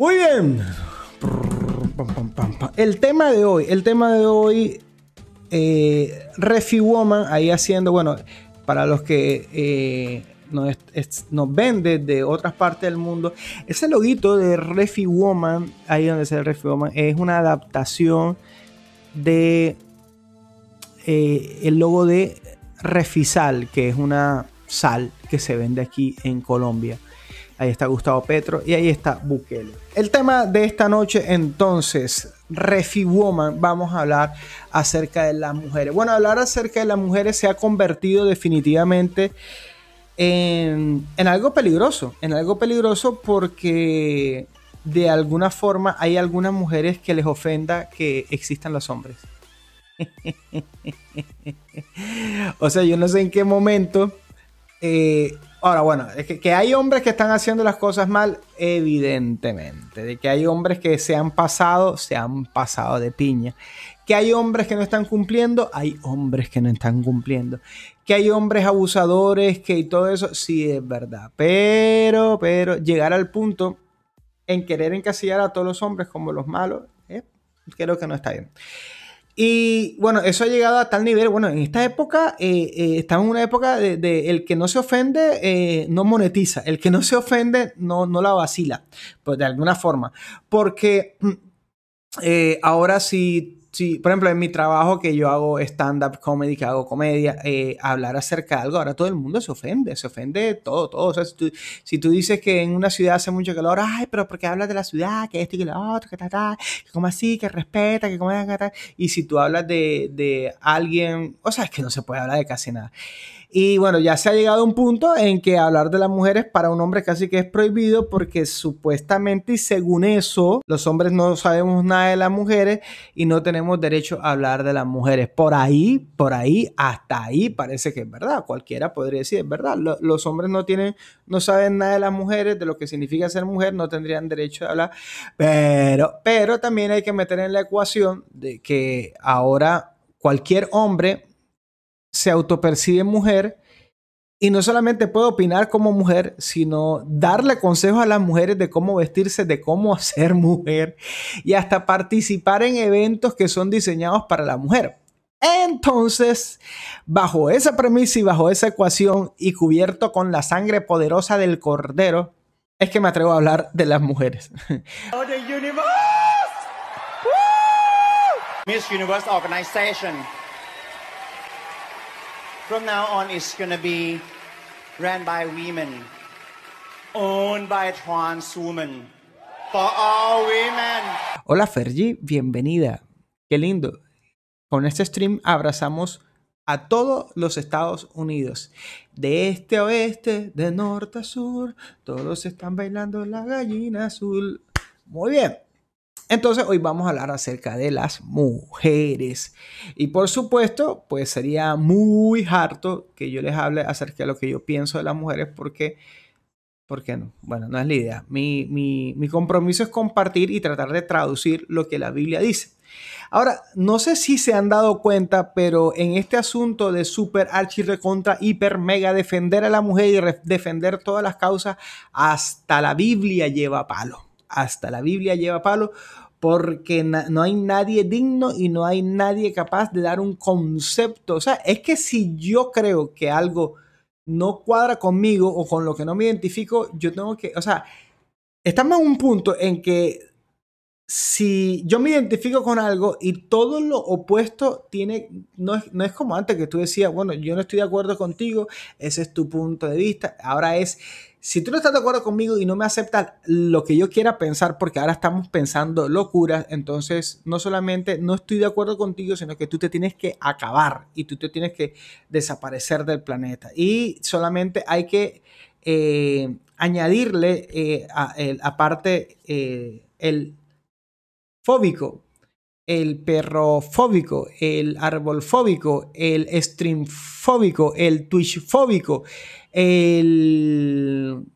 Muy bien. El tema de hoy, el tema de hoy, eh, Refi Woman, ahí haciendo, bueno, para los que eh, nos, ven desde otras partes del mundo, ese loguito de Refi Woman, ahí donde se Refi Woman, es una adaptación de eh, el logo de Refisal, que es una sal que se vende aquí en Colombia. Ahí está Gustavo Petro y ahí está Bukele. El tema de esta noche entonces, Refi Woman, vamos a hablar acerca de las mujeres. Bueno, hablar acerca de las mujeres se ha convertido definitivamente en, algo peligroso, en algo peligroso porque de alguna forma hay algunas mujeres que les ofenda que existan los hombres. o sea, yo no sé en qué momento eh, ahora, bueno, es que, hay hombres que están haciendo las cosas mal, evidentemente. De que hay hombres que se han pasado, se han pasado de piña. Que hay hombres que no están cumpliendo, hay hombres que no están cumpliendo. Que hay hombres abusadores, que y todo eso, sí es verdad. Pero, pero, llegar al punto en querer encasillar a todos los hombres como los malos, eh, creo que no está bien. Y bueno, eso ha llegado a tal nivel. Bueno, en esta época, eh, eh, estamos en una época de, el que no se ofende eh, no monetiza, el que no se ofende no, no la vacila, pues de alguna forma. Porque ahora sí Sí, por ejemplo, en mi trabajo que yo hago stand-up comedy, que hago comedia, eh, hablar acerca de algo, ahora todo el mundo se ofende, se ofende todo, todo. O sea, si tú, dices que en una ciudad hace mucho calor, ay, pero ¿por qué hablas de la ciudad? Que esto y que lo otro, que tal, tal, que como así, que respeta, que como. Y si tú hablas de, de alguien, o sea, es que no se puede hablar de casi nada. Y bueno, ya se ha llegado a un punto en que hablar de las mujeres para un hombre casi que es prohibido porque supuestamente y según eso, los hombres no sabemos nada de las mujeres y no tenemos derecho a hablar de las mujeres. Por ahí, por ahí, hasta ahí parece que es verdad. Cualquiera podría decir, es verdad. Los hombres no tienen, no saben nada de las mujeres, de lo que significa ser mujer, no tendrían derecho a hablar. Pero, pero también hay que meter en la ecuación de que ahora cualquier hombre se autopercibe mujer y no solamente puede opinar como mujer, sino darle consejos a las mujeres de cómo vestirse, de cómo ser mujer y hasta participar en eventos que son diseñados para la mujer. Entonces, bajo esa premisa y bajo esa ecuación y cubierto con la sangre poderosa del cordero, es que me atrevo a hablar de las mujeres. Miss Universe Organization from now on is going be ran by women, owned by trans women, for all women. Hola Fergie, bienvenida. Qué lindo. Con este stream abrazamos a todos los Estados Unidos. De este a oeste, de norte a sur, todos están bailando la gallina azul. Muy bien. Entonces hoy vamos a hablar acerca de las mujeres. Y por supuesto, pues sería muy harto que yo les hable acerca de lo que yo pienso de las mujeres porque... ¿Por qué no? Bueno, no es la idea. Mi, mi, compromiso es compartir y tratar de traducir lo que la Biblia dice. Ahora, no sé si se han dado cuenta, pero en este asunto de super archi recontra hiper mega defender a la mujer y defender todas las causas, hasta la Biblia lleva palo. Hasta la Biblia lleva palo porque no hay nadie digno y no hay nadie capaz de dar un concepto. O sea, es que si yo creo que algo no cuadra conmigo o con lo que no me identifico, yo tengo que, o sea, estamos en un punto en que si yo me identifico con algo y todo lo opuesto tiene, no es, no es como antes que tú decías, bueno, yo no estoy de acuerdo contigo, ese es tu punto de vista, ahora es si tú no estás de acuerdo conmigo y no me aceptas lo que yo quiera pensar, porque ahora estamos pensando locuras, entonces no solamente no estoy de acuerdo contigo, sino que tú te tienes que acabar y tú te tienes que desaparecer del planeta. Y solamente hay que eh, añadirle, eh, aparte, eh, el fóbico, el perrofóbico, el arbolfóbico, el streamfóbico, el twitchfóbico, el,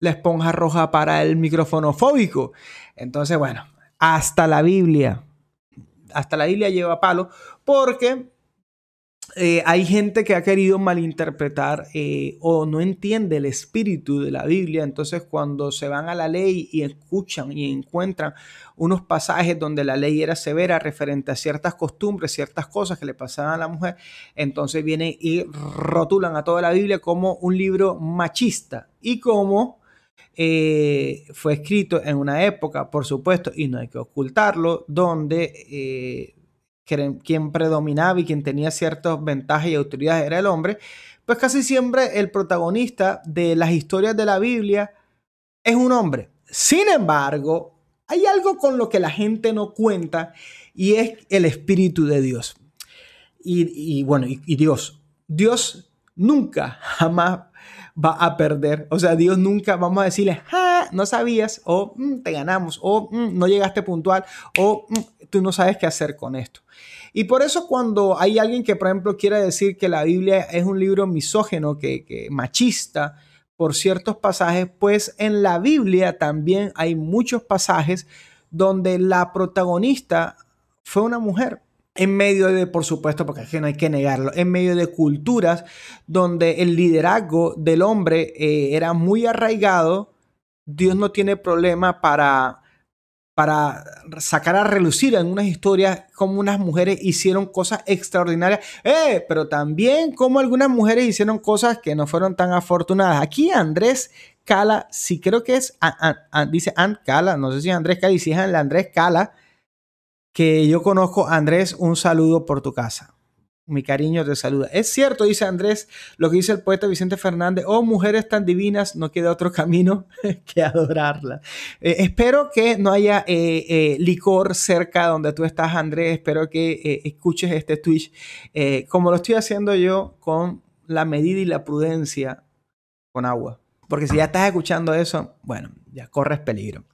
la esponja roja para el micrófono fóbico. Entonces, bueno, hasta la Biblia, hasta la Biblia lleva palo porque eh, hay gente que ha querido malinterpretar eh, o no entiende el espíritu de la Biblia, entonces cuando se van a la ley y escuchan y encuentran unos pasajes donde la ley era severa referente a ciertas costumbres, ciertas cosas que le pasaban a la mujer, entonces vienen y rotulan a toda la Biblia como un libro machista. Y como eh, fue escrito en una época, por supuesto, y no hay que ocultarlo, donde quien predominaba y quien tenía ciertas ventajas y autoridades era el hombre, pues casi siempre el protagonista de las historias de la Biblia es un hombre. Sin embargo, hay algo con lo que la gente no cuenta y es el Espíritu de Dios. Y, bueno, y, Dios, Dios nunca, jamás va a perder. O sea, Dios nunca vamos a decirle, ah, no sabías, o mm, te ganamos, o mm, no llegaste puntual, o mm, tú no sabes qué hacer con esto. Y por eso cuando hay alguien que, por ejemplo, quiere decir que la Biblia es un libro misógeno, que, machista, por ciertos pasajes, pues en la Biblia también hay muchos pasajes donde la protagonista fue una mujer. En medio de, por supuesto, porque no hay que negarlo, en medio de culturas donde el liderazgo del hombre eh, era muy arraigado, Dios no tiene problema para para sacar a relucir en unas historias como unas mujeres hicieron cosas extraordinarias, eh, pero también como algunas mujeres hicieron cosas que no fueron tan afortunadas. Aquí Andrés Cala, sí creo que es, dice Ant Cala, no sé si Andrés Cala y si es Andrés Cala, que yo conozco. Andrés, un saludo por tu casa mi cariño te saluda. Es cierto, dice Andrés, lo que dice el poeta Vicente Fernández, oh mujeres tan divinas, no queda otro camino que adorarla. Eh, espero que no haya eh, eh, licor cerca donde tú estás, Andrés, espero que escuches este Twitch, como lo estoy haciendo yo con la medida y la prudencia con agua. Porque si ya estás escuchando eso, bueno, ya corres peligro.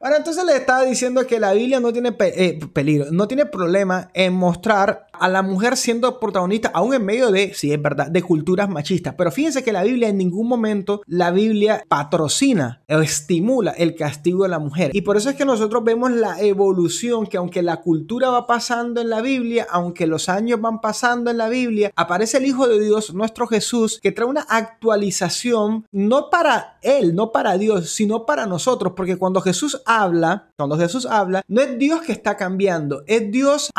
Ahora, entonces le estaba diciendo que la Biblia no tiene peligro, no tiene problema en mostrar a la mujer siendo protagonista, aún en medio de, sí es verdad, de culturas machistas. Pero fíjense que la Biblia en ningún momento, la Biblia patrocina o estimula el castigo de la mujer. Y por eso es que nosotros vemos la evolución, que aunque la cultura va pasando en la Biblia, aunque los años van pasando en la Biblia, aparece el Hijo de Dios, nuestro Jesús, que trae una actualización, no para Él, no para Dios, sino para nosotros, porque cuando Jesús habla, cuando Jesús habla, no es Dios que está cambiando, es Dios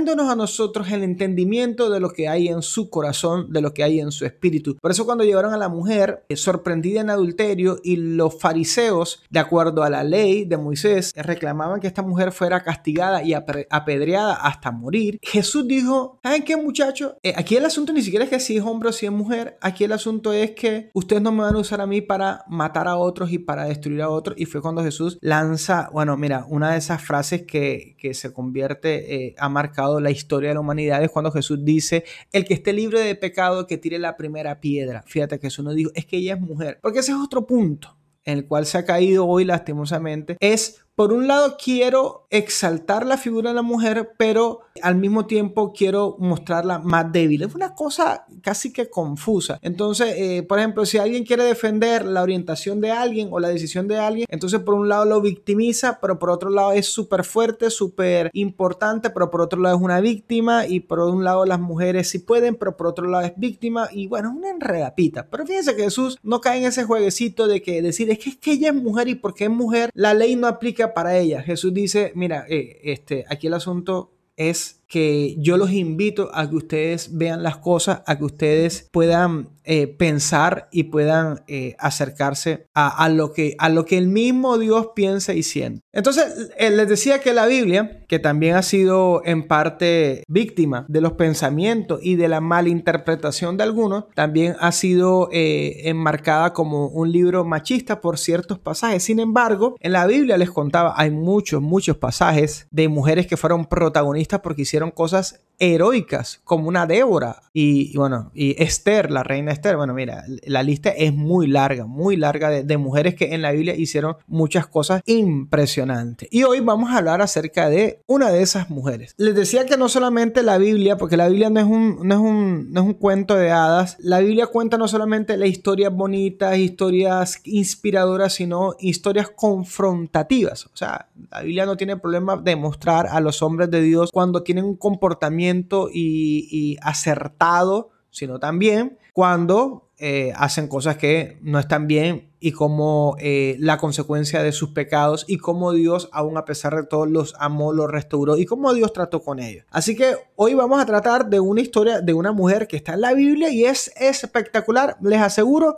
amplificándonos a nosotros el entendimiento de lo que hay en su corazón, de lo que hay en su espíritu. Por eso cuando llevaron a la mujer eh, sorprendida en adulterio y los fariseos, de acuerdo a la ley de Moisés, reclamaban que esta mujer fuera castigada y apedreada hasta morir, Jesús dijo, ¿saben qué muchachos? Eh, aquí el asunto ni siquiera es que si es hombre o si es mujer, aquí el asunto es que ustedes no me van a usar a mí para matar a otros y para destruir a otros. Y fue cuando Jesús lanza, bueno, mira, una de esas frases que, se convierte, eh, ha marcado la historia de la humanidad es cuando Jesús dice, el que esté libre de pecado, que tire la primera piedra. Fíjate que Jesús no dijo, es que ella es mujer, porque ese es otro punto en el cual se ha caído hoy lastimosamente, es por un lado quiero exaltar la figura de la mujer, pero al mismo tiempo quiero mostrarla más débil. Es una cosa casi que confusa. Entonces, eh, por ejemplo, si alguien quiere defender la orientación de alguien o la decisión de alguien, entonces por un lado lo victimiza, pero por otro lado es súper fuerte, súper importante, pero por otro lado es una víctima y por un lado las mujeres sí pueden, pero por otro lado es víctima y bueno, es una enredapita. Pero fíjense que Jesús no cae en ese jueguecito de que decir es que, es que ella es mujer y porque es mujer la ley no aplica para ella. Jesús dice, mira, eh, este, aquí el asunto es que yo los invito a que ustedes vean las cosas, a que ustedes puedan eh, pensar y puedan eh, acercarse a, lo que, a lo que el mismo Dios piensa y siente. Entonces, eh, les decía que la Biblia, que también ha sido en parte víctima de los pensamientos y de la malinterpretación de algunos, también ha sido enmarcada como un libro machista por ciertos pasajes. Sin embargo, en la Biblia les contaba, hay muchos, muchos pasajes de mujeres que fueron protagonistas porque hicieron cosas heroicas, como una Débora y, bueno, y Esther, la reina Esther. Bueno, mira, la lista es muy larga, muy larga de, mujeres que en la Biblia hicieron muchas cosas impresionantes. Y hoy vamos a hablar acerca de una de esas mujeres. Les decía que no solamente la Biblia, porque la Biblia no es un, no es un, no es un cuento de hadas, la Biblia cuenta no solamente las historias bonitas, historias inspiradoras, sino historias confrontativas. O sea, la Biblia no tiene problema de mostrar a los hombres de Dios cuando tienen un comportamiento y, acertado, sino también cuando eh, hacen cosas que no están bien y como eh, la consecuencia de sus pecados y cómo Dios, aún a pesar de todo, los amó, los restauró y cómo Dios trató con ellos. Así que hoy vamos a tratar de una historia de una mujer que está en la Biblia y es espectacular. Les aseguro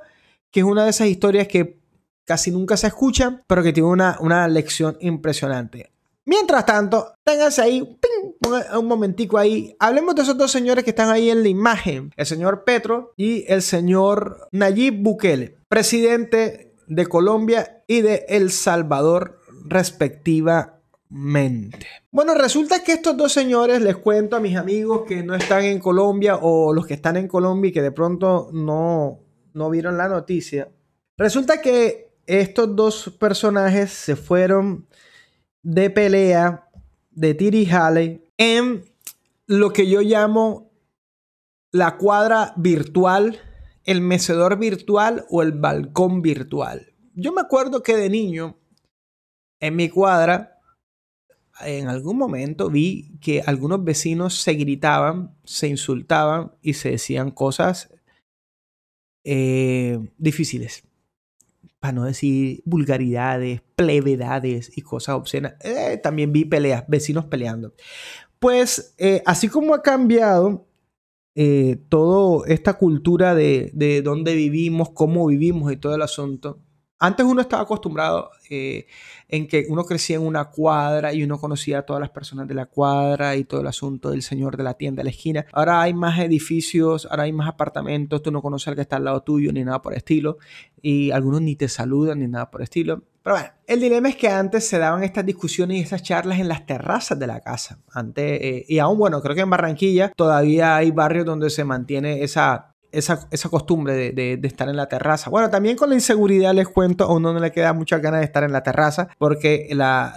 que es una de esas historias que casi nunca se escuchan, pero que tiene una, una lección impresionante. Mientras tanto, ténganse ahí, un momentico ahí. Hablemos de esos dos señores que están ahí en la imagen. El señor Petro y el señor Nayib Bukele, presidente de Colombia y de El Salvador respectivamente. Bueno, resulta que estos dos señores, les cuento a mis amigos que no están en Colombia o los que están en Colombia y que de pronto no, no vieron la noticia. Resulta que estos dos personajes se fueron de pelea de Tiri Halley en lo que yo llamo la cuadra virtual, el mecedor virtual o el balcón virtual. Yo me acuerdo que de niño, en mi cuadra, en algún momento vi que algunos vecinos se gritaban, se insultaban y se decían cosas eh, difíciles para no decir vulgaridades, plevedades y cosas obscenas. Eh, también vi peleas, vecinos peleando. Pues eh, así como ha cambiado eh, toda esta cultura de, de dónde vivimos, cómo vivimos y todo el asunto, antes uno estaba acostumbrado eh, en que uno crecía en una cuadra y uno conocía a todas las personas de la cuadra y todo el asunto del señor de la tienda de la esquina. Ahora hay más edificios, ahora hay más apartamentos, tú no conoces al que está al lado tuyo ni nada por estilo y algunos ni te saludan ni nada por estilo. Pero bueno, el dilema es que antes se daban estas discusiones y estas charlas en las terrazas de la casa. Antes, eh, y aún bueno, creo que en Barranquilla todavía hay barrios donde se mantiene esa esa, costumbre de, estar en la terraza. Bueno, también con la inseguridad les cuento, a uno no le queda mucha ganas de estar en la terraza porque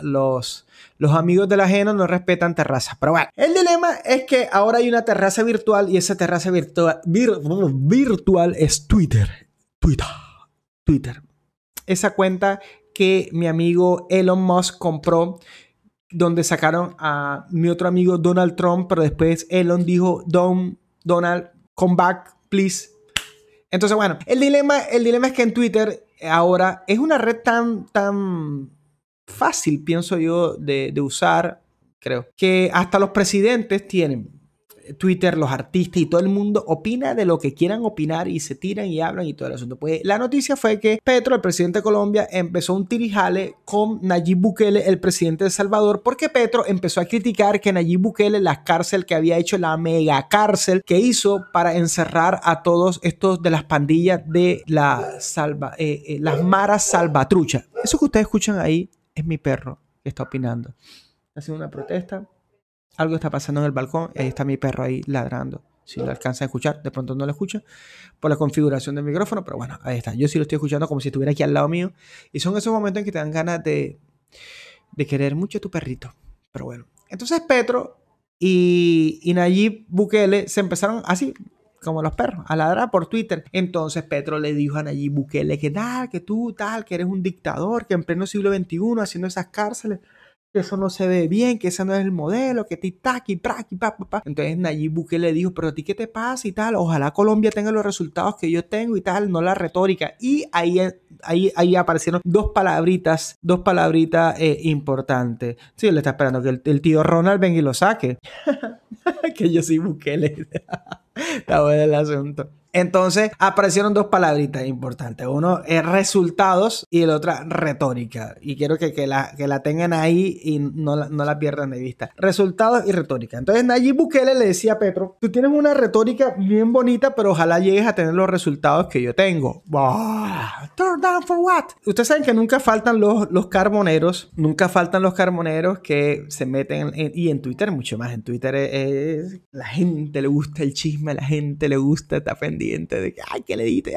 los, los amigos del ajeno no respetan terrazas. Pero bueno, el dilema es que ahora hay una terraza virtual y esa terraza virtual, virtual es Twitter. Twitter. Twitter. Esa cuenta que mi amigo Elon Musk compró donde sacaron a mi otro amigo Donald Trump, pero después Elon dijo, Don, Donald, come back, Entonces, bueno, el dilema, el dilema es que en Twitter ahora es una red tan, tan fácil, pienso yo, de usar, creo, que hasta los presidentes tienen Twitter, los artistas y todo el mundo opina de lo que quieran opinar y se tiran y hablan y todo el asunto. Pues la noticia fue que Petro, el presidente de Colombia, empezó un tirijale con Nayib Bukele, el presidente de Salvador, porque Petro empezó a criticar que Nayib Bukele, la cárcel que había hecho, la mega cárcel que hizo para encerrar a todos estos de las pandillas de eh, eh, las maras salvatrucha. Eso que ustedes escuchan ahí es mi perro que está opinando. Haciendo una protesta algo está pasando en el balcón y ahí está mi perro ahí ladrando. Si lo alcanza a escuchar, de pronto no lo escucha por la configuración del micrófono, pero bueno, ahí está. Yo sí lo estoy escuchando como si estuviera aquí al lado mío. Y son esos momentos en que te dan ganas de, de querer mucho a tu perrito. Pero bueno, entonces Petro y, y Nayib Bukele se empezaron así, como los perros, a ladrar por Twitter. Entonces Petro le dijo a Nayib Bukele que tal, que tú tal, que eres un dictador, que en pleno siglo XXI haciendo esas cárceles que eso no se ve bien, que ese no es el modelo, que titaki, praki, pa, pa, pa. Entonces Nayib Bukele le dijo, pero a ti qué te pasa y tal, ojalá Colombia tenga los resultados que yo tengo y tal, no la retórica. Y ahí, ahí, ahí aparecieron dos palabritas, dos palabritas eh, importantes. Sí, le está esperando que el, tío Ronald venga y lo saque. que yo soy Bukele. está bueno el asunto. Entonces aparecieron dos palabritas importantes. Uno es resultados y el otro retórica. Y quiero que, que, la, que la tengan ahí y no la, no la pierdan de vista. Resultados y retórica. Entonces Nayib Bukele le decía a Petro, tú tienes una retórica bien bonita, pero ojalá llegues a tener los resultados que yo tengo. Turn down for what? Ustedes saben que nunca faltan los, los carboneros, nunca faltan los carboneros que se meten, y en Twitter mucho más. En Twitter es, la gente le gusta el chisme, la gente le gusta, está pendiente de que, ay, que le dite,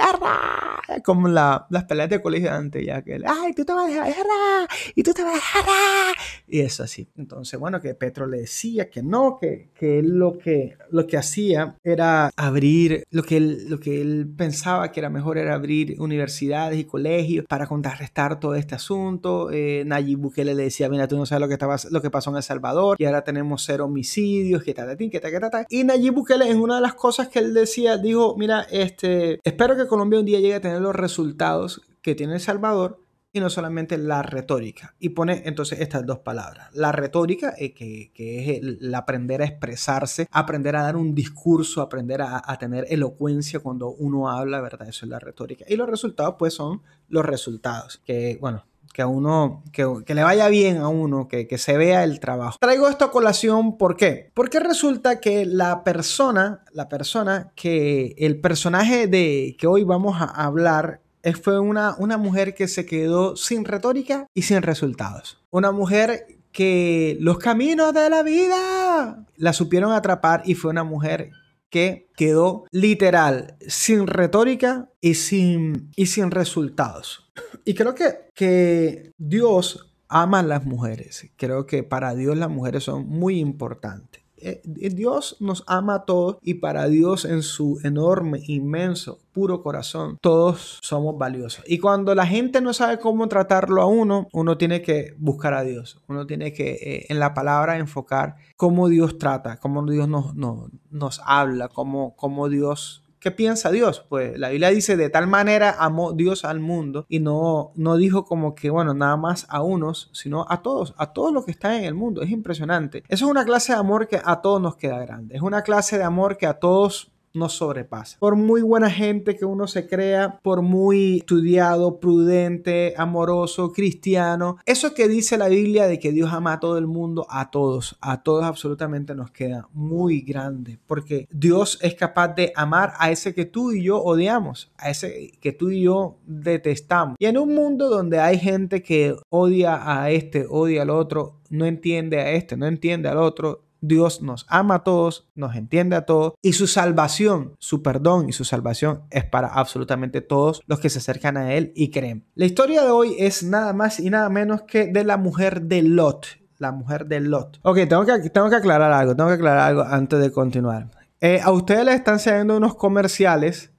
como las peleas de colegio antes, ya que, ay, tú te vas a dejar, y tú te vas a dejar, y eso así. Entonces, bueno, que Petro le decía que no, que, que lo que, lo que hacía era abrir, lo que, él, lo que él pensaba que era mejor era abrir universidades y colegios para contrarrestar todo este asunto. Eh, Nayib Bukele le decía, mira, tú no sabes lo que, estaba, lo que pasó en El Salvador, y ahora tenemos cero homicidios, que tal, que tal, que tal. Y Nayib Bukele, en una de las cosas que él decía, dijo, mira, este, espero que Colombia un día llegue a tener los resultados que tiene El Salvador, y no solamente la retórica. Y pone entonces estas dos palabras. La retórica, eh, que, es el, aprender a expresarse, aprender a dar un discurso, aprender a, tener elocuencia cuando uno habla, ¿verdad? Eso es la retórica. Y los resultados, pues, son los resultados. Que, bueno, que a uno, que, le vaya bien a uno, que, que, se vea el trabajo. Traigo esto a colación, ¿por qué? Porque resulta que la persona, la persona que el personaje de que hoy vamos a hablar fue una, una mujer que se quedó sin retórica y sin resultados. Una mujer que los caminos de la vida la supieron atrapar y fue una mujer que quedó literal sin retórica y sin, y sin resultados. Y creo que, que Dios ama a las mujeres. Creo que para Dios las mujeres son muy importantes. Eh, Dios nos ama a todos y para Dios en su enorme, inmenso, puro corazón, todos somos valiosos. Y cuando la gente no sabe cómo tratarlo a uno, uno tiene que buscar a Dios. Uno tiene que eh, en la palabra enfocar cómo Dios trata, cómo Dios nos, nos, habla, cómo, cómo Dios ¿Qué piensa Dios? Pues la Biblia dice, de tal manera amó Dios al mundo y no, no dijo como que, bueno, nada más a unos, sino a todos, a todos los que están en el mundo. Es impresionante. Eso es una clase de amor que a todos nos queda grande. Es una clase de amor que a todos nos sobrepasa. Por muy buena gente que uno se crea, por muy estudiado, prudente, amoroso, cristiano, eso que dice la Biblia de que Dios ama a todo el mundo, a todos, a todos absolutamente nos queda muy grande, porque Dios es capaz de amar a ese que tú y yo odiamos, a ese que tú y yo detestamos. Y en un mundo donde hay gente que odia a este, odia al otro, no entiende a este, no entiende al otro, Dios nos ama a todos, nos entiende a todos y su salvación, su perdón y su salvación es para absolutamente todos los que se acercan a Él y creen. La historia de hoy es nada más y nada menos que de la mujer de Lot. La mujer de Lot. Ok, tengo que, tengo que aclarar algo, tengo que aclarar algo antes de continuar. Eh, a ustedes les están saliendo unos comerciales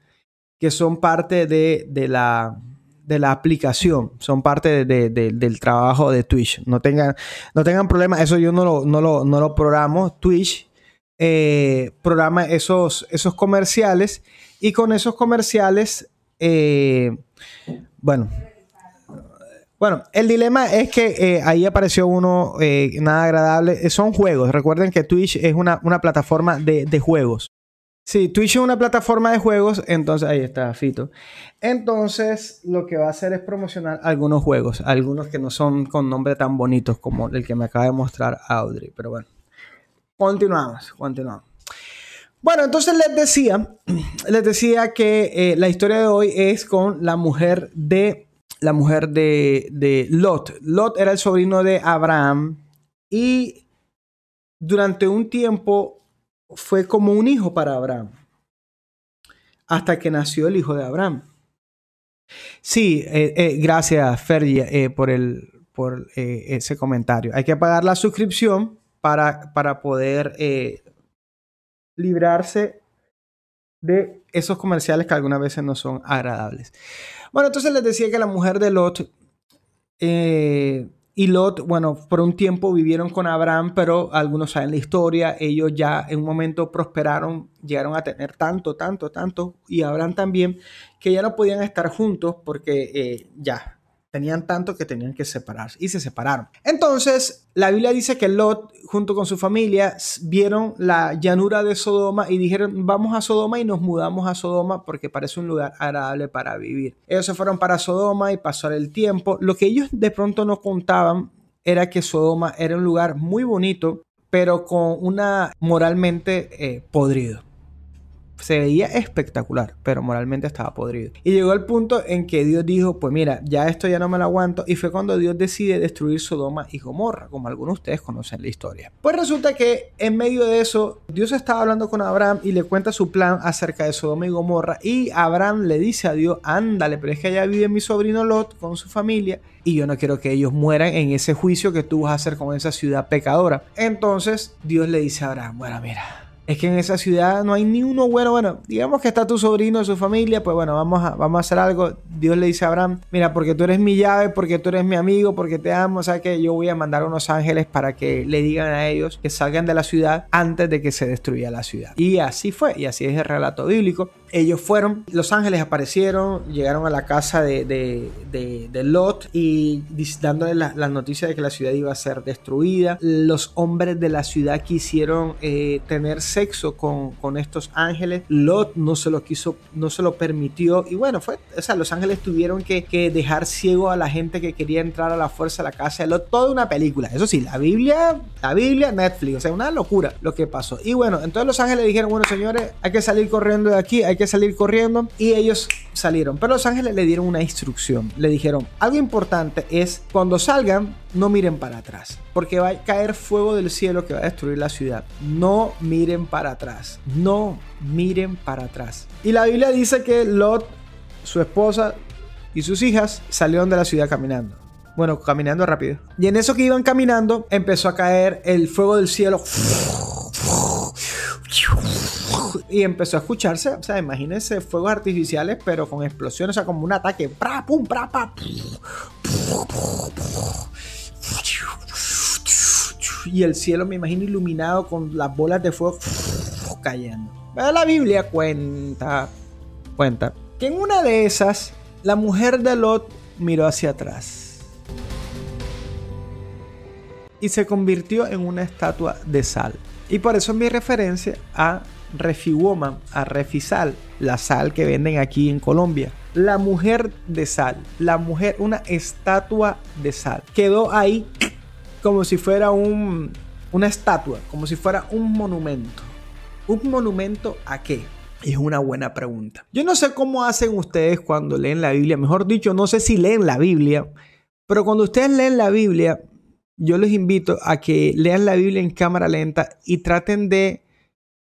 que son parte de, de la de la aplicación, son parte del trabajo de Twitch. No tengan, no tengan problemas, eso yo no lo, no lo, programo. Twitch eh, programa esos, esos comerciales y con esos comerciales, eh, bueno, bueno, el dilema es que eh, ahí apareció uno nada agradable. Son juegos. Recuerden que Twitch es una, una plataforma de, de, juegos. Sí, Twitch es una plataforma de juegos, entonces ahí está Fito. Entonces, lo que va a hacer es promocionar algunos juegos, algunos que no son con nombres tan bonitos como el que me acaba de mostrar Audrey, pero bueno. Continuamos, continuamos. Bueno, entonces les decía, les decía que eh, la historia de hoy es con la mujer de la mujer de, de Lot. Lot era el sobrino de Abraham y durante un tiempo fue como un hijo para Abraham, hasta que nació el hijo de Abraham. Sí, eh, eh, gracias Fergie eh, por, el, por ese comentario. Hay que pagar la suscripción para, para poder librarse de esos comerciales que algunas veces no son agradables. Bueno, entonces les decía que la mujer de Lot y Lot, bueno, por un tiempo vivieron con Abraham, pero algunos saben la historia, ellos ya en un momento prosperaron, llegaron a tener tanto, tanto, tanto, y Abraham también, que ya no podían estar juntos porque eh, ya, Tenían tanto que tenían que separarse y se separaron. Entonces, la Biblia dice que Lot, junto con su familia, vieron la llanura de Sodoma y dijeron, vamos a Sodoma y nos mudamos a Sodoma porque parece un lugar agradable para vivir. Ellos se fueron para Sodoma y pasó el tiempo. Lo que ellos de pronto no contaban era que Sodoma era un lugar muy bonito, pero con una moralmente eh, podrido. Se veía espectacular, pero moralmente estaba podrido. Y llegó el punto en que Dios dijo, pues mira, ya esto ya no me lo aguanto. Y fue cuando Dios decide destruir Sodoma y Gomorra, como algunos de ustedes conocen la historia. Pues resulta que en medio de eso, Dios estaba hablando con Abraham y le cuenta su plan acerca de Sodoma y Gomorra. Y Abraham le dice a Dios, ándale, pero es que allá vive mi sobrino Lot con su familia y yo no quiero que ellos mueran en ese juicio que tú vas a hacer con esa ciudad pecadora. Entonces Dios le dice a Abraham, bueno, mira, es que en esa ciudad no hay ni uno bueno. Bueno, digamos que está tu sobrino, su familia, pues bueno, vamos a, vamos a hacer algo. Dios le dice a Abraham, mira, porque tú eres mi llave, porque tú eres mi amigo, porque te amo, o sea que yo voy a mandar unos ángeles para que le digan a ellos que salgan de la ciudad antes de que se destruya la ciudad. Y así fue, y así es el relato bíblico. Ellos fueron, los ángeles aparecieron, llegaron a la casa de, de, Lot y dándole la, la, noticia de que la ciudad iba a ser destruida. Los hombres de la ciudad quisieron eh, tener sexo con, con, estos ángeles. Lot no se lo quiso, no se lo permitió. Y bueno, fue, o sea, los ángeles tuvieron que, que dejar ciego a la gente que quería entrar a la fuerza a la casa de Lot. Toda una película. Eso sí, la Biblia, la Biblia, Netflix. O sea, una locura lo que pasó. Y bueno, entonces los ángeles dijeron, bueno, señores, hay que salir corriendo de aquí, hay que salir corriendo y ellos salieron. Pero los ángeles le dieron una instrucción. Le dijeron, algo importante es cuando salgan, no miren para atrás. Porque va a caer fuego del cielo que va a destruir la ciudad. No miren para atrás. No miren para atrás. Y la Biblia dice que Lot, su esposa y sus hijas salieron de la ciudad caminando. Bueno, caminando rápido. Y en eso que iban caminando, empezó a caer el fuego del cielo y empezó a escucharse, o sea, imagínense fuegos artificiales, pero con explosiones, o sea, como un ataque. pum, Y el cielo, me imagino, iluminado con las bolas de fuego cayendo. La Biblia cuenta, cuenta, que en una de esas, la mujer de Lot miró hacia atrás. Y se convirtió en una estatua de sal. Y por eso mi referencia a Refiwoman, a Refisal, la sal que venden aquí en Colombia. La mujer de sal, la mujer, una estatua de sal. Quedó ahí como si fuera un, una estatua, como si fuera un monumento. ¿Un monumento a qué? Es una buena pregunta. Yo no sé cómo hacen ustedes cuando leen la Biblia. Mejor dicho, no sé si leen la Biblia. Pero cuando ustedes leen la Biblia, yo les invito a que lean la Biblia en cámara lenta y traten de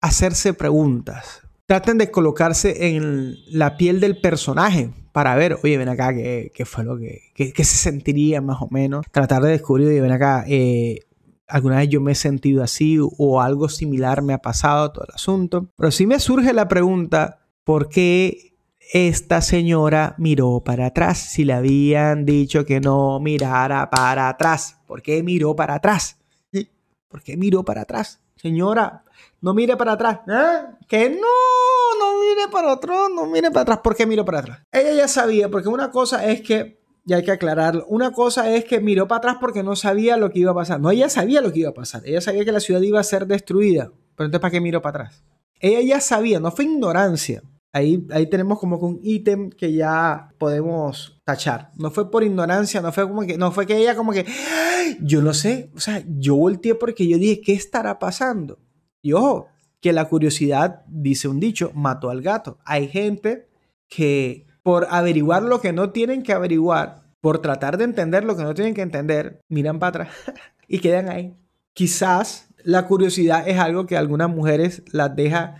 hacerse preguntas. Traten de colocarse en la piel del personaje para ver, oye, ven acá, ¿qué, fue lo que, qué, se sentiría más o menos? Tratar de descubrir, oye, ven acá, eh, alguna vez yo me he sentido así o algo similar me ha pasado todo el asunto. Pero sí me surge la pregunta, ¿por qué esta señora miró para atrás? Si le habían dicho que no mirara para atrás, ¿por qué miró para atrás? ¿Por qué miró para atrás? Señora, no mire para atrás. ¿Eh? Que no, no mire para atrás, no mire para atrás. ¿Por qué miro para atrás? Ella ya sabía, porque una cosa es que, ya hay que aclararlo, una cosa es que miró para atrás porque no sabía lo que iba a pasar. No, ella sabía lo que iba a pasar. Ella sabía que la ciudad iba a ser destruida. Pero entonces, ¿para qué miró para atrás? Ella ya sabía, no fue ignorancia. Ahí, ahí tenemos como que un ítem que ya podemos tachar. No fue por ignorancia, no fue como que, no fue que ella como que, yo no sé, o sea, yo volteé porque yo dije, ¿qué estará pasando? Y ojo, que la curiosidad, dice un dicho, mató al gato. Hay gente que por averiguar lo que no tienen que averiguar, por tratar de entender lo que no tienen que entender, miran para atrás y quedan ahí. Quizás la curiosidad es algo que algunas mujeres las deja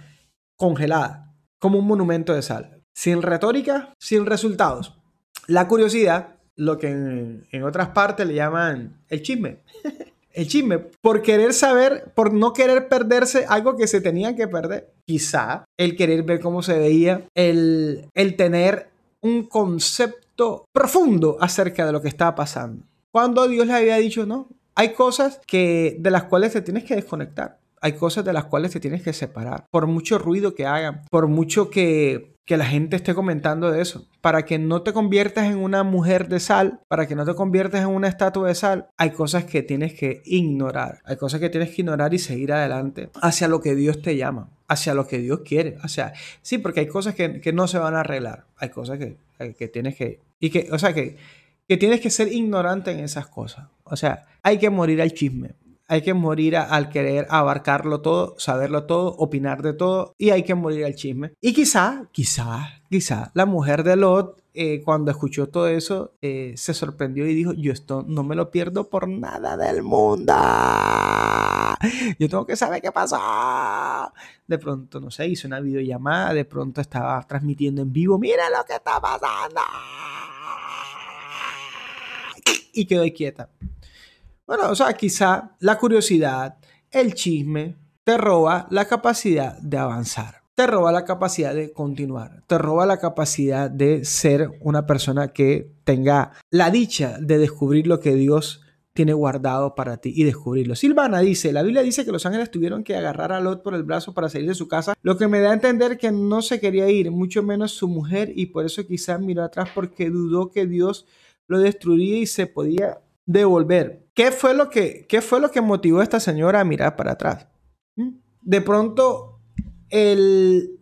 congelada, como un monumento de sal. Sin retórica, sin resultados. La curiosidad, lo que en, en otras partes le llaman el chisme. el chisme, por querer saber, por no querer perderse algo que se tenía que perder. Quizá el querer ver cómo se veía, el, el tener un concepto profundo acerca de lo que estaba pasando. Cuando Dios le había dicho, no, hay cosas que, de las cuales te tienes que desconectar. Hay cosas de las cuales te tienes que separar. Por mucho ruido que hagan, por mucho que que la gente esté comentando de eso. Para que no te conviertas en una mujer de sal, para que no te conviertas en una estatua de sal, hay cosas que tienes que ignorar. Hay cosas que tienes que ignorar y seguir adelante hacia lo que Dios te llama, hacia lo que Dios quiere. O sea, sí, porque hay cosas que, no se van a arreglar. Hay cosas que, que tienes que... Y que, o sea, que, que tienes que ser ignorante en esas cosas. O sea, hay que morir al chisme hay que morir al querer abarcarlo todo, saberlo todo, opinar de todo y hay que morir al chisme. Y quizá, quizá, quizá la mujer de Lot eh, cuando escuchó todo eso, eh, se sorprendió y dijo, yo esto no me lo pierdo por nada del mundo. Yo tengo que saber qué pasa. De pronto, no sé, hizo una videollamada, de pronto estaba transmitiendo en vivo, mira lo que está pasando. Y quedó quieta. Bueno, o sea, quizá la curiosidad, el chisme, te roba la capacidad de avanzar te roba la capacidad de continuar, te roba la capacidad de ser una persona que tenga la dicha de descubrir lo que Dios tiene guardado para ti y descubrirlo. Silvana dice, la Biblia dice que los ángeles tuvieron que agarrar a Lot por el brazo para salir de su casa, lo que me da a entender que no se quería ir, mucho menos su mujer, y por eso quizás miró atrás porque dudó que Dios lo destruiría y se podía devolver. ¿Qué fue lo que, qué fue lo que motivó a esta señora a mirar para atrás? ¿Mm? De pronto el,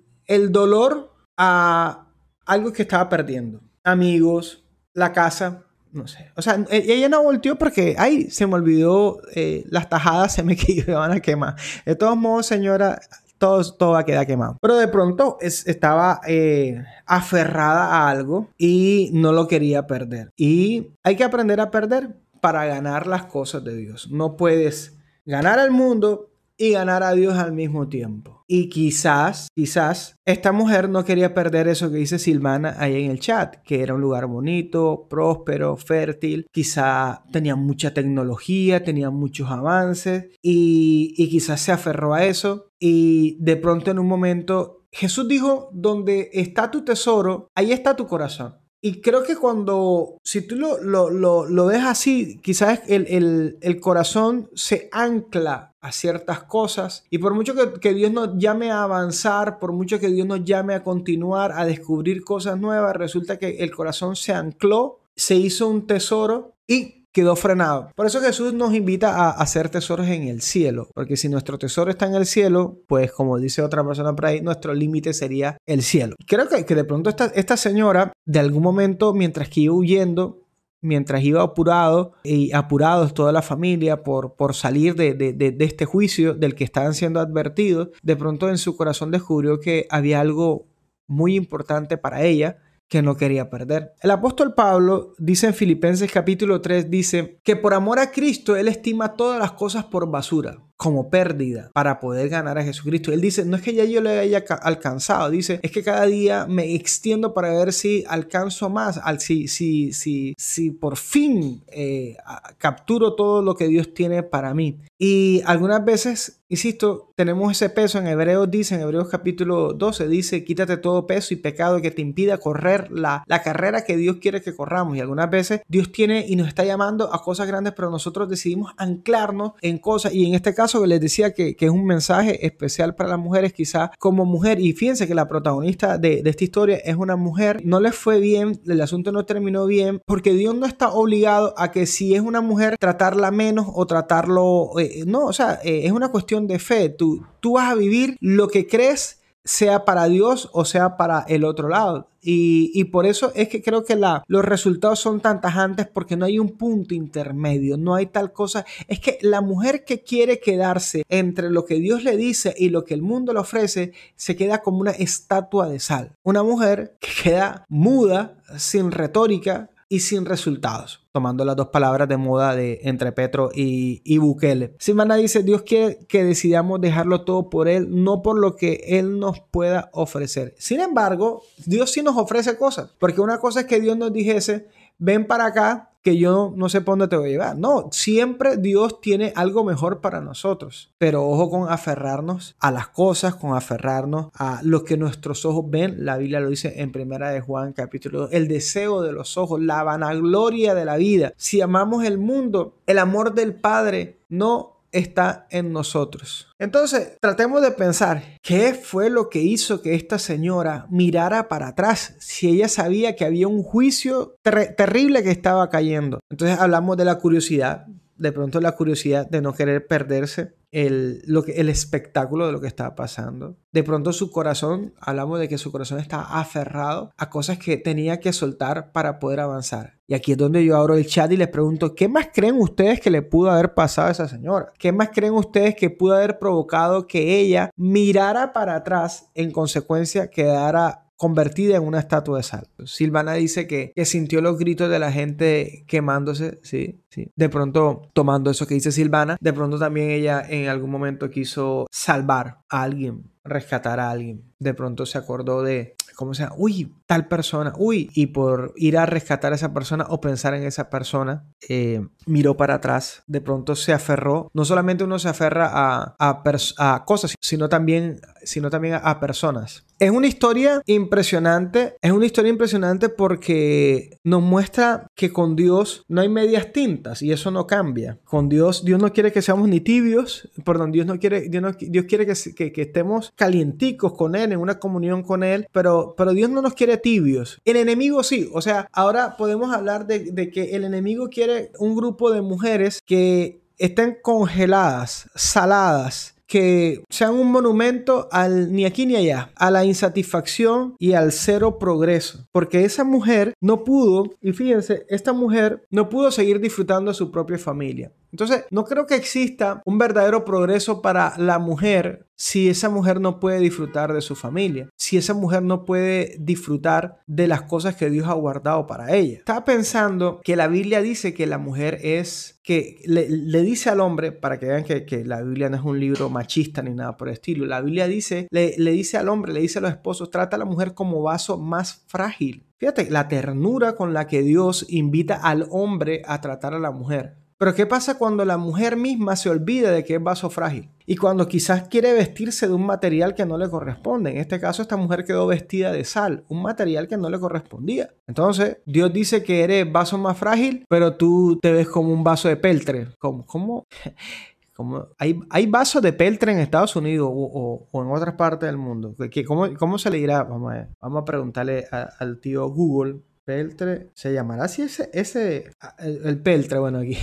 dolor a algo que estaba perdiendo. Amigos, la casa, no sé. O sea, e, ella no volteó porque, ay, se me olvidó, eh, las tajadas se me van a quemar. De todos modos, señora, todo, todo va a quedar quemado. Pero de pronto estaba eh, aferrada a algo y no lo quería perder. Y hay que aprender a perder para ganar las cosas de Dios. No puedes ganar al mundo y ganar a Dios al mismo tiempo. Y quizás, quizás, esta mujer no quería perder eso que dice Silvana ahí en el chat, que era un lugar bonito, próspero, fértil, quizá tenía mucha tecnología, tenía muchos avances y, y quizás se aferró a eso y de pronto en un momento Jesús dijo, donde está tu tesoro, ahí está tu corazón. Y creo que cuando, si tú lo, lo, lo, lo ves así, quizás el, el, el, corazón se ancla a ciertas cosas. Y por mucho que, que, Dios nos llame a avanzar, por mucho que Dios nos llame a continuar, a descubrir cosas nuevas, resulta que el corazón se ancló, se hizo un tesoro y quedó frenado. Por eso Jesús nos invita a hacer tesoros en el cielo, porque si nuestro tesoro está en el cielo, pues como dice otra persona por ahí, nuestro límite sería el cielo. Creo que, que de pronto esta, esta señora, de algún momento, mientras que iba huyendo, mientras iba apurado y apurados toda la familia por, por salir de, de, de, este juicio del que estaban siendo advertidos, de pronto en su corazón descubrió que había algo muy importante para ella que no quería perder. El apóstol Pablo dice en Filipenses capítulo 3, dice que por amor a Cristo él estima todas las cosas por basura como pérdida para poder ganar a Jesucristo. Él dice, no es que ya yo le haya alcanzado, dice, es que cada día me extiendo para ver si alcanzo más, al, si, si, si, si por fin eh, capturo todo lo que Dios tiene para mí. Y algunas veces, insisto, tenemos ese peso. En Hebreos dice, en Hebreos capítulo 12, dice, quítate todo peso y pecado que te impida correr la, la carrera que Dios quiere que corramos. Y algunas veces Dios tiene y nos está llamando a cosas grandes, pero nosotros decidimos anclarnos en cosas. Y en este caso, que les decía que, es un mensaje especial para las mujeres, quizás como mujer, y fíjense que la protagonista de, esta historia es una mujer, no le fue bien, el asunto no terminó bien, porque Dios no está obligado a que si es una mujer, tratarla menos o tratarlo, eh, no, o sea, eh, es una cuestión de fe, tú, tú vas a vivir lo que crees sea para Dios o sea para el otro lado. Y, por eso es que creo que la, los resultados son tan tajantes porque no hay un punto intermedio, no hay tal cosa. Es que la mujer que quiere quedarse entre lo que Dios le dice y lo que el mundo le ofrece, se queda como una estatua de sal. Una mujer que queda muda, sin retórica, y sin resultados, tomando las dos palabras de moda de entre Petro y, y Bukele. Simana dice, Dios quiere que decidamos dejarlo todo por Él, no por lo que Él nos pueda ofrecer. Sin embargo, Dios sí nos ofrece cosas, porque una cosa es que Dios nos dijese, ven para acá, que yo no sé por dónde te voy a llevar. No, siempre Dios tiene algo mejor para nosotros. Pero ojo con aferrarnos a las cosas, con aferrarnos a lo que nuestros ojos ven. La Biblia lo dice en primera de Juan capítulo 2. El deseo de los ojos, la vanagloria de la vida. Si amamos el mundo, el amor del Padre no está en nosotros. Entonces, tratemos de pensar qué fue lo que hizo que esta señora mirara para atrás si ella sabía que había un juicio terrible que estaba cayendo. Entonces hablamos de la curiosidad, de pronto la curiosidad de no querer perderse el, lo que, el espectáculo de lo que estaba pasando. De pronto su corazón, hablamos de que su corazón estaba aferrado a cosas que tenía que soltar para poder avanzar. Y aquí es donde yo abro el chat y les pregunto, ¿qué más creen ustedes que le pudo haber pasado a esa señora? ¿Qué más creen ustedes que pudo haber provocado que ella mirara para atrás, en consecuencia quedara convertida en una estatua de sal. Silvana dice que, sintió los gritos de la gente quemándose, sí, sí. De pronto, tomando eso que dice Silvana, de pronto también ella en algún momento quiso salvar a alguien, rescatar a alguien. De pronto se acordó de, ¿cómo se llama? Uy, tal persona, uy, y por ir a rescatar a esa persona o pensar en esa persona, eh, miró para atrás, de pronto se aferró, no solamente uno se aferra a, a, cosas, sino también, sino también a personas. Es una historia impresionante, es una historia impresionante porque nos muestra que con Dios no hay medias tintas y eso no cambia. Con Dios, Dios no quiere que seamos ni tibios, perdón, Dios no quiere, Dios, Dios quiere que, que, estemos calienticos con Él, en una comunión con Él, pero, pero Dios no nos quiere tibios. El enemigo sí, o sea, ahora podemos hablar de, que el enemigo quiere un grupo de mujeres que estén congeladas, saladas, que sean un monumento al ni aquí ni allá, a la insatisfacción y al cero progreso. Porque esa mujer no pudo, y fíjense, esta mujer no pudo seguir disfrutando de su propia familia. Entonces, no creo que exista un verdadero progreso para la mujer si esa mujer no puede disfrutar de su familia, si esa mujer no puede disfrutar de las cosas que Dios ha guardado para ella. Estaba pensando que la Biblia dice que la mujer es, que le, dice al hombre, para que vean que, la Biblia no es un libro machista ni nada por el estilo, la Biblia dice, le, le dice al hombre, le dice a los esposos, trata a la mujer como vaso más frágil. Fíjate, la ternura con la que Dios invita al hombre a tratar a la mujer. Pero ¿qué pasa cuando la mujer misma se olvida de que es vaso frágil? Y cuando quizás quiere vestirse de un material que no le corresponde. En este caso, esta mujer quedó vestida de sal, un material que no le correspondía. Entonces, Dios dice que eres vaso más frágil, pero tú te ves como un vaso de peltre. ¿Cómo? ¿Cómo? hay, hay, vasos de peltre en Estados Unidos o, en otras partes del mundo. ¿Cómo, ¿Cómo, se le dirá? Vamos a preguntarle al tío Google Peltre, se llamará así ese, ese el, peltre, bueno, aquí,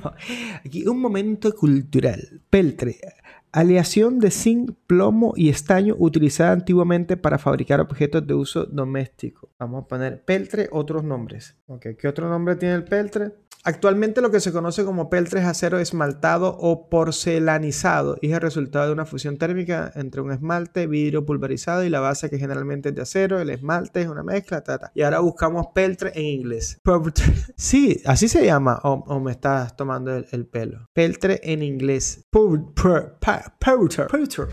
aquí un momento cultural. Peltre, aleación de zinc, plomo y estaño utilizada antiguamente para fabricar objetos de uso doméstico. Vamos a poner peltre, otros nombres. Okay, ¿Qué otro nombre tiene el peltre? Actualmente lo que se conoce como peltre es acero esmaltado o porcelanizado y es el resultado de una fusión térmica entre un esmalte, vidrio pulverizado y la base que generalmente es de acero, el esmalte es una mezcla, tata. Y ahora buscamos peltre en inglés. Sí, así se llama o, me estás tomando el, pelo. Peltre en inglés.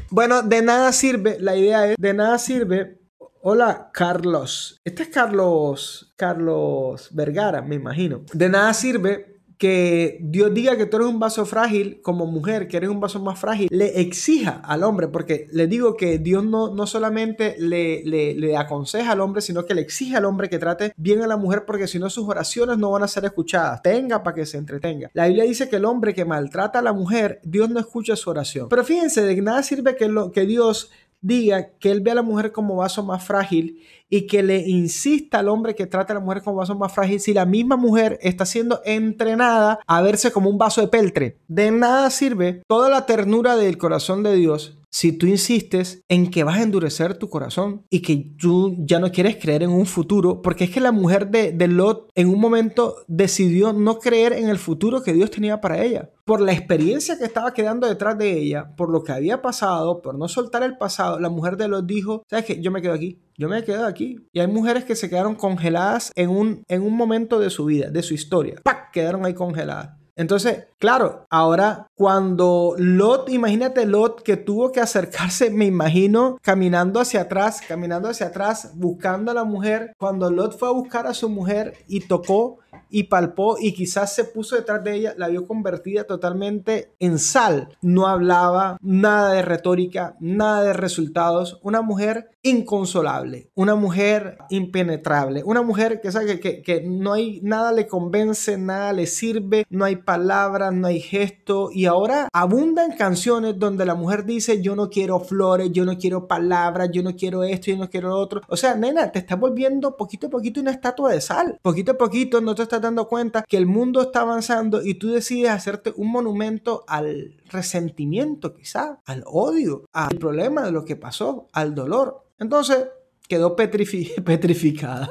Bueno, de nada sirve, la idea es, de nada sirve Hola, Carlos. Este es Carlos, Carlos Vergara, me imagino. De nada sirve que Dios diga que tú eres un vaso frágil como mujer, que eres un vaso más frágil, le exija al hombre, porque le digo que Dios no, no solamente le, le, le, aconseja al hombre, sino que le exige al hombre que trate bien a la mujer, porque si no sus oraciones no van a ser escuchadas. Tenga para que se entretenga. La Biblia dice que el hombre que maltrata a la mujer, Dios no escucha su oración. Pero fíjense, de nada sirve que, lo, que Dios diga que él ve a la mujer como vaso más frágil y que le insista al hombre que trate a la mujer como vaso más frágil si la misma mujer está siendo entrenada a verse como un vaso de peltre. De nada sirve toda la ternura del corazón de Dios si tú insistes en que vas a endurecer tu corazón y que tú ya no quieres creer en un futuro, porque es que la mujer de, de, Lot en un momento decidió no creer en el futuro que Dios tenía para ella. Por la experiencia que estaba quedando detrás de ella, por lo que había pasado, por no soltar el pasado, la mujer de Lot dijo, ¿sabes qué? Yo me quedo aquí. Yo me quedo aquí. Y hay mujeres que se quedaron congeladas en un, en un momento de su vida, de su historia. ¡Pac! Quedaron ahí congeladas. Entonces, claro, ahora cuando Lot, imagínate Lot que tuvo que acercarse, me imagino, caminando hacia atrás, caminando hacia atrás, buscando a la mujer. Cuando Lot fue a buscar a su mujer y tocó y palpó y quizás se puso detrás de ella, la vio convertida totalmente en sal. No hablaba nada de retórica, nada de resultados. Una mujer inconsolable, una mujer impenetrable, una mujer que sabe que, que, no hay nada le convence, nada le sirve, no hay palabras, no hay gesto y ahora abundan canciones donde la mujer dice yo no quiero flores, yo no quiero palabras, yo no quiero esto, yo no quiero lo otro. O sea, nena, te estás volviendo poquito a poquito una estatua de sal. Poquito a poquito no te estás dando cuenta que el mundo está avanzando y tú decides hacerte un monumento al resentimiento quizá, al odio, al problema de lo que pasó, al dolor. Entonces quedó petrificada.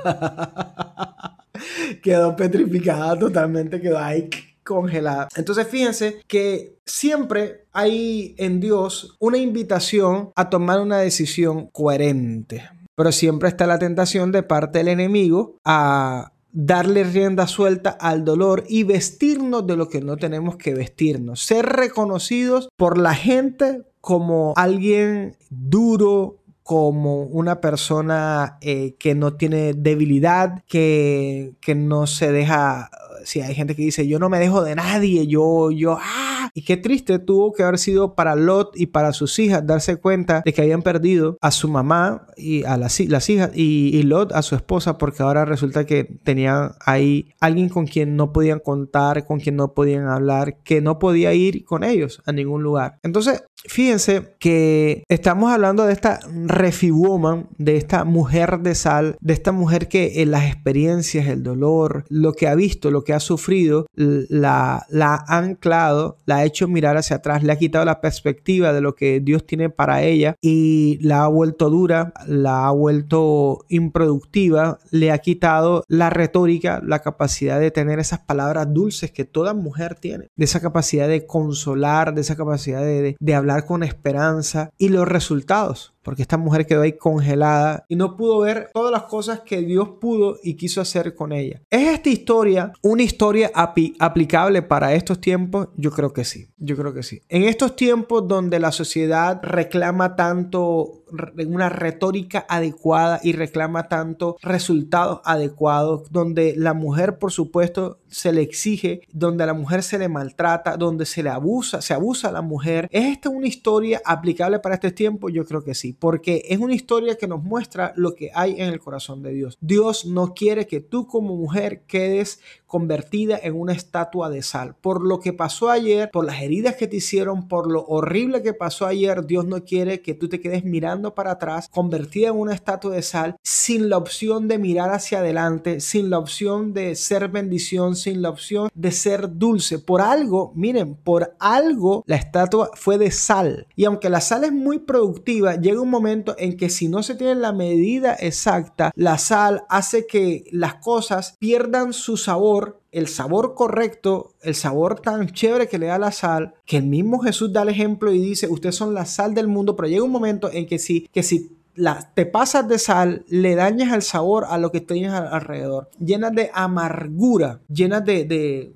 quedó petrificada totalmente, quedó ahí congelada. Entonces fíjense que siempre hay en Dios una invitación a tomar una decisión coherente. Pero siempre está la tentación de parte del enemigo a darle rienda suelta al dolor y vestirnos de lo que no tenemos que vestirnos. Ser reconocidos por la gente como alguien duro, como una persona eh, que no tiene debilidad, que, que no se deja si hay gente que dice, yo no me dejo de nadie, yo, yo, ah, y qué triste tuvo que haber sido para Lot y para sus hijas darse cuenta de que habían perdido a su mamá y a las, las hijas y, Lot a su esposa porque ahora resulta que tenían ahí alguien con quien no podían contar, con quien no podían hablar, que no podía ir con ellos a ningún lugar. Entonces, fíjense que estamos hablando de esta refi woman, de esta mujer de sal, de esta mujer que en las experiencias, el dolor, lo que ha visto, lo que ha sufrido, la, la ha anclado, la ha hecho mirar hacia atrás, le ha quitado la perspectiva de lo que Dios tiene para ella y la ha vuelto dura, la ha vuelto improductiva, le ha quitado la retórica, la capacidad de tener esas palabras dulces que toda mujer tiene, de esa capacidad de consolar, de esa capacidad de, de hablar con esperanza y los resultados porque esta mujer quedó ahí congelada y no pudo ver todas las cosas que Dios pudo y quiso hacer con ella. ¿Es esta historia una historia aplicable para estos tiempos? Yo creo que sí, yo creo que sí. En estos tiempos donde la sociedad reclama tanto una retórica adecuada y reclama tanto resultados adecuados, donde la mujer, por supuesto, se le exige, donde a la mujer se le maltrata, donde se le abusa, se abusa a la mujer. ¿Es esta una historia aplicable para este tiempo? Yo creo que sí, porque es una historia que nos muestra lo que hay en el corazón de Dios. Dios no quiere que tú como mujer quedes convertida en una estatua de sal. Por lo que pasó ayer, por las heridas que te hicieron, por lo horrible que pasó ayer, Dios no quiere que tú te quedes mirando para atrás, convertida en una estatua de sal, sin la opción de mirar hacia adelante, sin la opción de ser bendición, sin la opción de ser dulce. Por algo, miren, por algo la estatua fue de sal. Y aunque la sal es muy productiva, llega un momento en que si no se tiene la medida exacta, la sal hace que las cosas pierdan su sabor el sabor correcto, el sabor tan chévere que le da la sal, que el mismo Jesús da el ejemplo y dice, ustedes son la sal del mundo, pero llega un momento en que si, que si la, te pasas de sal, le dañas el sabor a lo que tienes alrededor, llenas de amargura, llenas de, de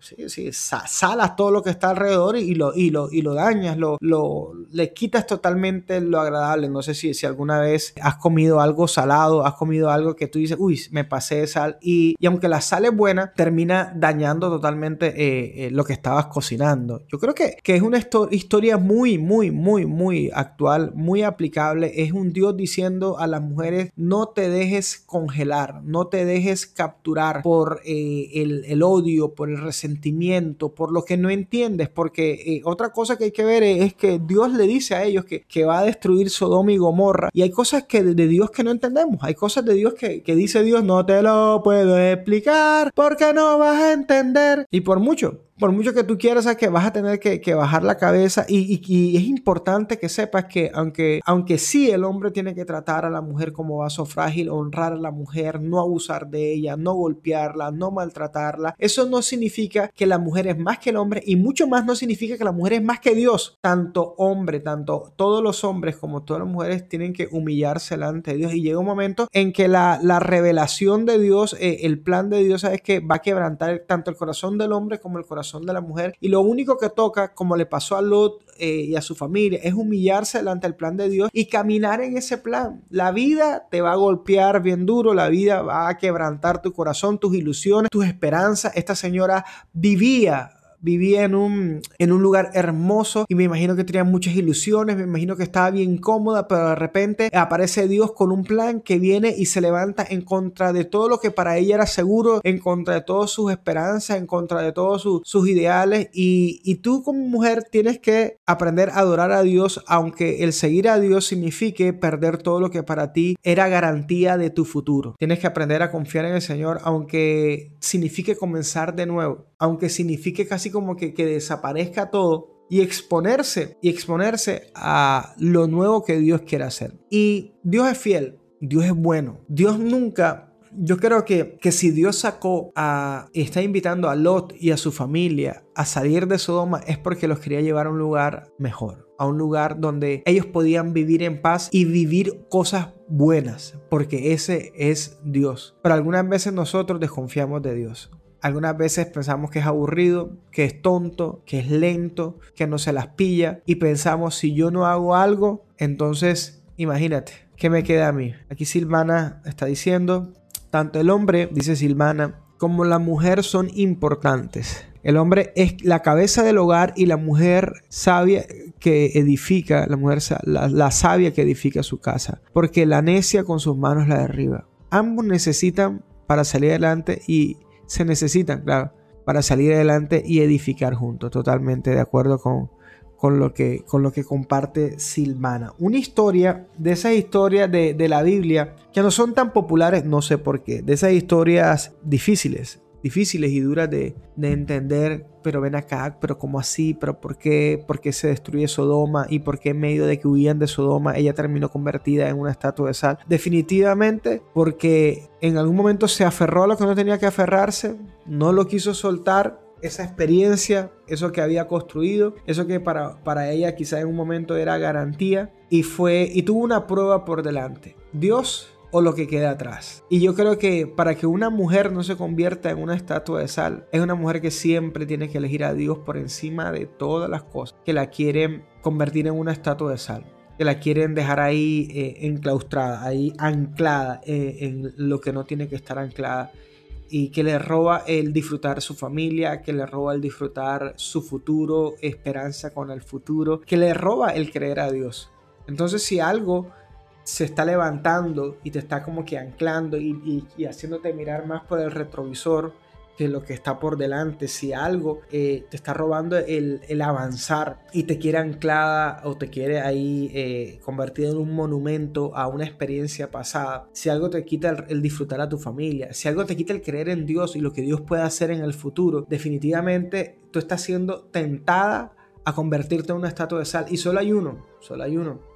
sí, sí, salas todo lo que está alrededor y, lo, y, lo, y lo dañas, lo, lo, le quitas totalmente lo agradable. No sé si, si alguna vez has comido algo salado, has comido algo que tú dices, uy, me pasé de sal. Y, y aunque la sal es buena, termina dañando totalmente eh, eh, lo que estabas cocinando. Yo creo que, que es una historia muy, muy, muy, muy actual, muy aplicable. Es un Dios diciendo a las mujeres, no te dejes congelar, no te dejes capturar por eh, el, el odio, por el resentimiento, por lo que no entiendes, porque eh, otra cosa que hay que ver es, que Dios le dice a ellos que, que, va a destruir Sodoma y Gomorra y hay cosas que de, Dios que no entendemos, hay cosas de Dios que, que dice Dios no te lo puedo explicar porque no vas a entender y por mucho por mucho que tú quieras, que vas a tener que, bajar la cabeza y, es importante que sepas que aunque, aunque sí el hombre tiene que tratar a la mujer como vaso frágil, honrar a la mujer, no abusar de ella, no golpearla, no maltratarla, eso no significa que la mujer es más que el hombre y mucho más no significa que la mujer es más que Dios. Tanto hombre, tanto todos los hombres como todas las mujeres tienen que humillarse delante de Dios y llega un momento en que la, revelación de Dios, eh, el plan de Dios es que va a quebrantar tanto el corazón del hombre como el corazón de la mujer y lo único que toca, como le pasó a Lot eh, y a su familia, es humillarse delante del plan de Dios y caminar en ese plan. La vida te va a golpear bien duro, la vida va a quebrantar tu corazón, tus ilusiones, tus esperanzas. Esta señora vivía vivía en un, en un lugar hermoso y me imagino que tenía muchas ilusiones, me imagino que estaba bien cómoda, pero de repente aparece Dios con un plan que viene y se levanta en contra de todo lo que para ella era seguro, en contra de todas sus esperanzas, en contra de todos sus ideales y, y tú como mujer tienes que aprender a adorar a Dios, aunque el seguir a Dios signifique perder todo lo que para ti era garantía de tu futuro. Tienes que aprender a confiar en el Señor, aunque signifique comenzar de nuevo, aunque signifique casi como que, que desaparezca todo, y exponerse y exponerse a lo nuevo que Dios quiere hacer. Y Dios es fiel, Dios es bueno. Dios nunca yo creo que, que, si Dios sacó a, está invitando a Lot y a su familia a salir de Sodoma es porque los quería llevar a un lugar mejor, a un lugar donde ellos podían vivir en paz y vivir cosas buenas, porque ese es Dios. Pero algunas veces nosotros desconfiamos de Dios. Algunas veces pensamos que es aburrido, que es tonto, que es lento, que no se las pilla y pensamos si yo no hago algo, entonces imagínate, ¿qué me queda a mí? Aquí Silvana está diciendo, tanto el hombre, dice Silvana, como la mujer son importantes. El hombre es la cabeza del hogar y la mujer sabia que edifica, la mujer la, la sabia que edifica su casa, porque la necia con sus manos la derriba. Ambos necesitan para salir adelante y se necesitan, claro, para salir adelante y edificar juntos. Totalmente de acuerdo con, con, lo, que, con lo que comparte Silvana. Una historia, de esas historias de, de la Biblia, que no son tan populares, no sé por qué, de esas historias difíciles, difíciles y duras de, entender, pero ven acá, pero ¿cómo así? ¿Pero por qué? ¿Por qué se destruye Sodoma? ¿Y por qué en medio de que huían de Sodoma ella terminó convertida en una estatua de sal? Definitivamente porque en algún momento se aferró a lo que no tenía que aferrarse, no lo quiso soltar, esa experiencia, eso que había construido, eso que para, para ella quizá en un momento era garantía y fue y tuvo una prueba por delante. Dios o lo que queda atrás. Y yo creo que para que una mujer no se convierta en una estatua de sal, es una mujer que siempre tiene que elegir a Dios por encima de todas las cosas, que la quieren convertir en una estatua de sal que la quieren dejar ahí eh, enclaustrada, ahí anclada eh, en lo que no tiene que estar anclada y que le roba el disfrutar su familia, que le roba el disfrutar su futuro, esperanza con el futuro, que le roba el creer a Dios. Entonces si algo se está levantando y te está como que anclando y, haciéndote mirar más por el retrovisor que lo que está por delante. Si algo eh, te está robando el, avanzar y te quiere anclada o te quiere ahí eh, convertido en un monumento a una experiencia pasada, si algo te quita el, el, disfrutar a tu familia, si algo te quita el creer en Dios y lo que Dios puede hacer en el futuro, definitivamente tú estás siendo tentada a convertirte en una estatua de sal. Y solo hay uno, solo hay uno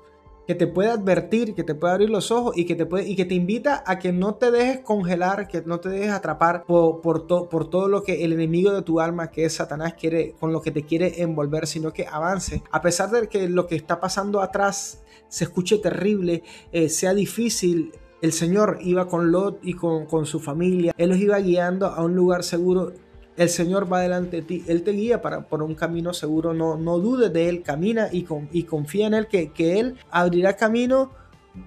que te puede advertir, que te puede abrir los ojos y que te, puede, y que te invita a que no te dejes congelar, que no te dejes atrapar por, por, por todo lo que el enemigo de tu alma, que es Satanás, quiere, con lo que te quiere envolver, sino que avance. A pesar de que lo que está pasando atrás se escuche terrible, eh, sea difícil, el Señor iba con Lot y con, con su familia, Él los iba guiando a un lugar seguro el Señor va delante de ti, Él te guía para, por un camino seguro, no, no dudes de Él, camina y, y confía en Él, que, que, Él abrirá camino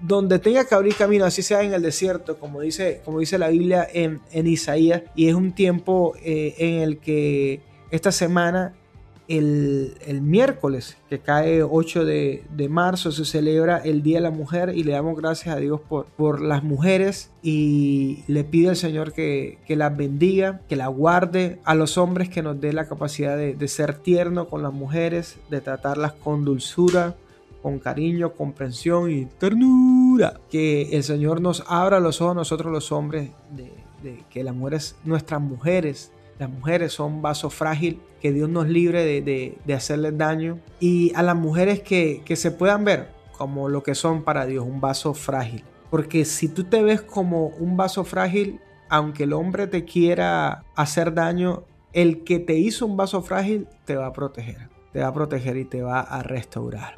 donde tenga que abrir camino, así sea en el desierto, como dice, como dice la Biblia en, en Isaías, y es un tiempo eh, en el que esta semana el, miércoles, que cae 8 de, marzo, se celebra el Día de la Mujer y le damos gracias a Dios por, por las mujeres y le pide al Señor que, las bendiga, que la guarde, a los hombres que nos dé la capacidad de, de ser tierno con las mujeres, de tratarlas con dulzura, con cariño, comprensión y ternura. Que el Señor nos abra los ojos nosotros los hombres de, de que las mujeres, nuestras mujeres, las mujeres son vaso frágil, que Dios nos libre de, de, hacerles daño. Y a las mujeres que, que se puedan ver como lo que son para Dios, un vaso frágil. Porque si tú te ves como un vaso frágil, aunque el hombre te quiera hacer daño, el que te hizo un vaso frágil te va a proteger. Te va a proteger y te va a restaurar.